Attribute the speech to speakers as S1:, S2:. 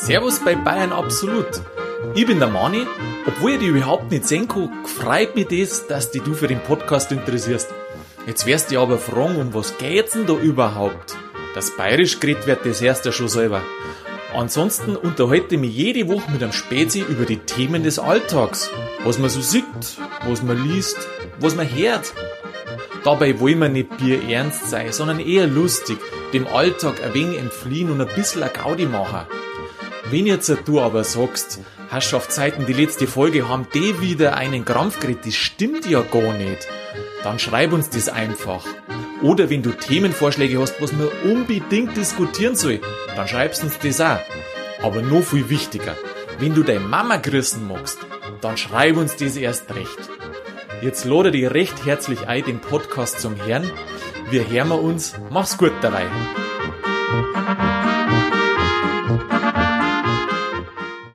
S1: Servus bei Bayern Absolut. Ich bin der Mani. Obwohl ich dich überhaupt nicht sehen kann, freut mich das, dass dich du für den Podcast interessierst. Jetzt wirst du aber fragen, um was geht's denn da überhaupt? Das Bayerisch geredet wird das erste schon selber. Ansonsten unterhalte ich mich jede Woche mit einem Spezi über die Themen des Alltags. Was man so sieht, was man liest, was man hört. Dabei wollen wir nicht Bier ernst sein, sondern eher lustig, dem Alltag ein wenig entfliehen und ein bisschen eine Gaudi machen. Wenn jetzt du aber sagst, Herrschaftszeiten, die letzte Folge haben die wieder einen Krampf gekriegt, das stimmt ja gar nicht, dann schreib uns das einfach. Oder wenn du Themenvorschläge hast, was man unbedingt diskutieren soll, dann schreibst uns das auch. Aber noch viel wichtiger, wenn du deine Mama grüßen magst, dann schreib uns das erst recht. Jetzt lade dich recht herzlich ein, den Podcast zum Herrn. Wir hören uns. Mach's gut dabei.